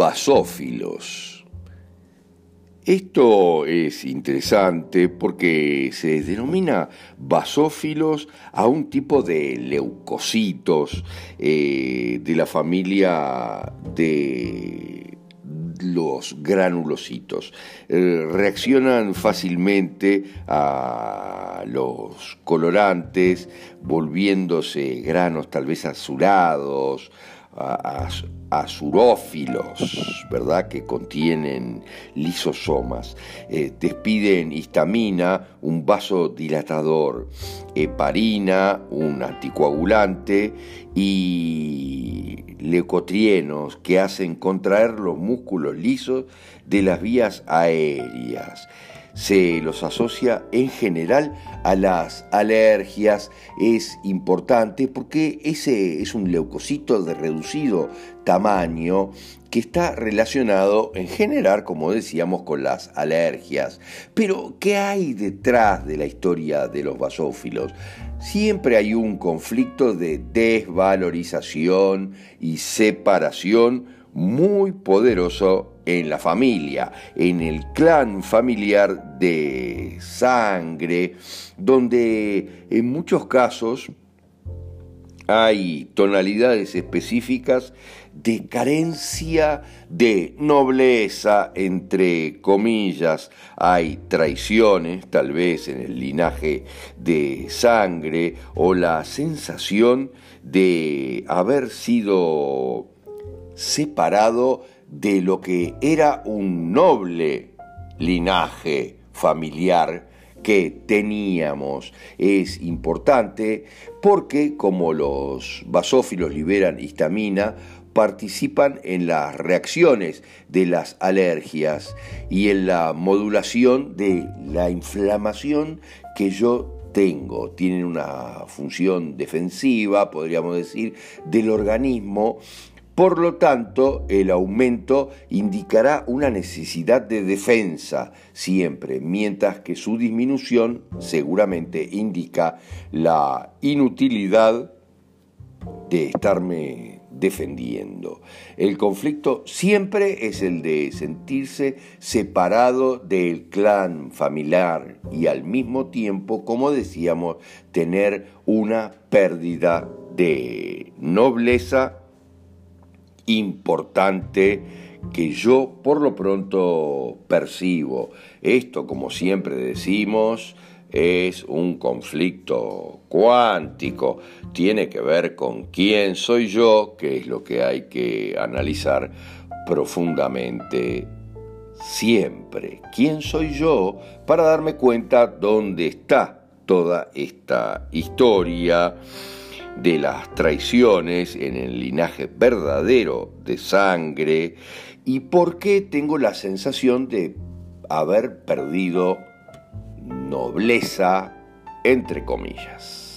Basófilos. Esto es interesante porque se denomina basófilos a un tipo de leucocitos eh, de la familia de los granulocitos. Eh, reaccionan fácilmente a los colorantes, volviéndose granos tal vez azulados, azurófilos, ¿verdad? Que contienen lisosomas. Eh, despiden histamina, un vasodilatador, heparina, un anticoagulante y leucotrienos que hacen contraer los músculos lisos de las vías aéreas se los asocia en general a las alergias. Es importante porque ese es un leucocito de reducido tamaño que está relacionado en general, como decíamos, con las alergias. Pero, ¿qué hay detrás de la historia de los basófilos? Siempre hay un conflicto de desvalorización y separación muy poderoso en la familia, en el clan familiar de sangre, donde en muchos casos hay tonalidades específicas de carencia de nobleza, entre comillas, hay traiciones, tal vez en el linaje de sangre, o la sensación de haber sido separado de lo que era un noble linaje familiar que teníamos. Es importante porque como los basófilos liberan histamina, participan en las reacciones de las alergias y en la modulación de la inflamación que yo tengo. Tienen una función defensiva, podríamos decir, del organismo por lo tanto, el aumento indicará una necesidad de defensa siempre, mientras que su disminución seguramente indica la inutilidad de estarme defendiendo. El conflicto siempre es el de sentirse separado del clan familiar y al mismo tiempo, como decíamos, tener una pérdida de nobleza importante que yo por lo pronto percibo. Esto, como siempre decimos, es un conflicto cuántico, tiene que ver con quién soy yo, que es lo que hay que analizar profundamente siempre. ¿Quién soy yo para darme cuenta dónde está toda esta historia? De las traiciones en el linaje verdadero de sangre y por qué tengo la sensación de haber perdido nobleza, entre comillas.